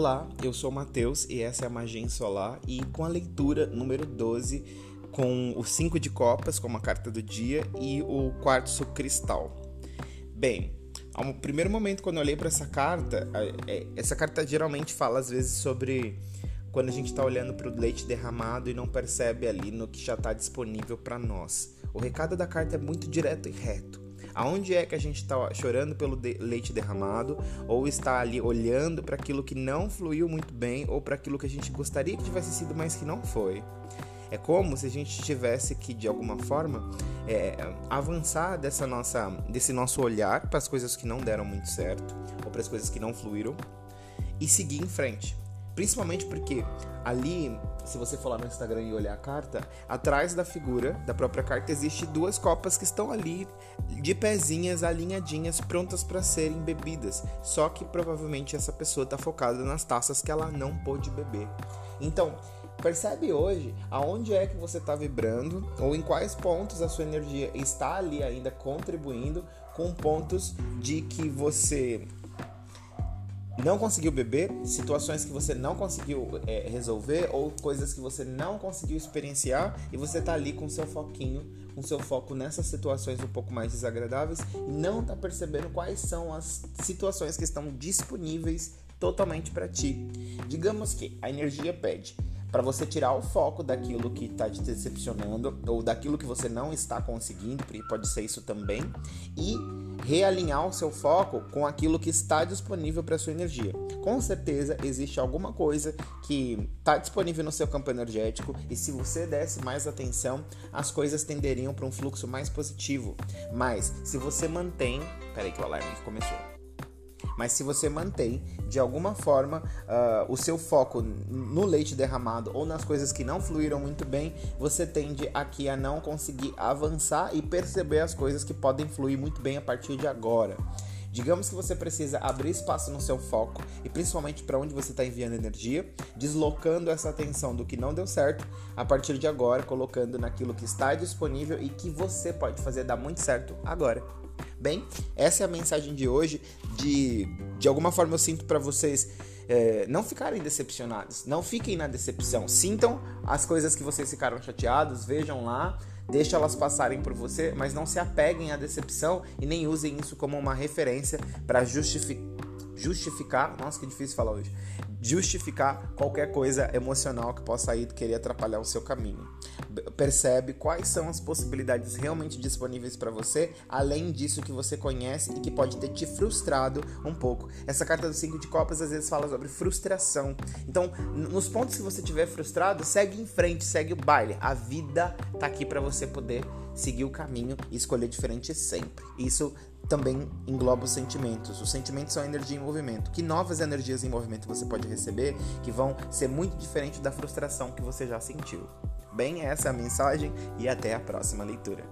Olá, eu sou Matheus e essa é a Magia Solar e com a leitura número 12 com o 5 de copas como a carta do dia e o quartzo cristal. Bem, ao primeiro momento quando eu olhei para essa carta, é, essa carta geralmente fala às vezes sobre quando a gente está olhando para o leite derramado e não percebe ali no que já está disponível para nós. O recado da carta é muito direto e reto. Aonde é que a gente está chorando pelo de leite derramado ou está ali olhando para aquilo que não fluiu muito bem ou para aquilo que a gente gostaria que tivesse sido, mas que não foi? É como se a gente tivesse que, de alguma forma, é, avançar dessa nossa, desse nosso olhar para as coisas que não deram muito certo ou para as coisas que não fluíram e seguir em frente. Principalmente porque ali, se você for lá no Instagram e olhar a carta, atrás da figura da própria carta existe duas copas que estão ali de pezinhas alinhadinhas, prontas para serem bebidas. Só que provavelmente essa pessoa está focada nas taças que ela não pôde beber. Então, percebe hoje aonde é que você está vibrando ou em quais pontos a sua energia está ali ainda contribuindo com pontos de que você não conseguiu beber, situações que você não conseguiu é, resolver ou coisas que você não conseguiu experienciar e você tá ali com seu foquinho, com seu foco nessas situações um pouco mais desagradáveis e não tá percebendo quais são as situações que estão disponíveis totalmente para ti. Digamos que a energia pede para você tirar o foco daquilo que está te decepcionando ou daquilo que você não está conseguindo, porque pode ser isso também, e realinhar o seu foco com aquilo que está disponível para sua energia. Com certeza existe alguma coisa que está disponível no seu campo energético e se você desse mais atenção, as coisas tenderiam para um fluxo mais positivo. Mas se você mantém, peraí que o alarme começou. Mas se você mantém de alguma forma uh, o seu foco no leite derramado ou nas coisas que não fluíram muito bem, você tende aqui a não conseguir avançar e perceber as coisas que podem fluir muito bem a partir de agora. Digamos que você precisa abrir espaço no seu foco e principalmente para onde você está enviando energia, deslocando essa atenção do que não deu certo a partir de agora, colocando naquilo que está disponível e que você pode fazer dar muito certo agora. Bem, essa é a mensagem de hoje. De, de alguma forma eu sinto para vocês é, não ficarem decepcionados, não fiquem na decepção. Sintam as coisas que vocês ficaram chateados, vejam lá, deixa elas passarem por você, mas não se apeguem à decepção e nem usem isso como uma referência para justificar, nossa que difícil falar hoje, justificar qualquer coisa emocional que possa aí querer atrapalhar o seu caminho. Percebe quais são as possibilidades realmente disponíveis para você, além disso que você conhece e que pode ter te frustrado um pouco. Essa carta do 5 de copas às vezes fala sobre frustração. Então, nos pontos que você tiver frustrado, segue em frente, segue o baile. A vida tá aqui para você poder seguir o caminho e escolher diferente sempre. Isso também engloba os sentimentos. Os sentimentos são energia em movimento. Que novas energias em movimento você pode receber que vão ser muito diferentes da frustração que você já sentiu? Bem, essa é a mensagem e até a próxima leitura.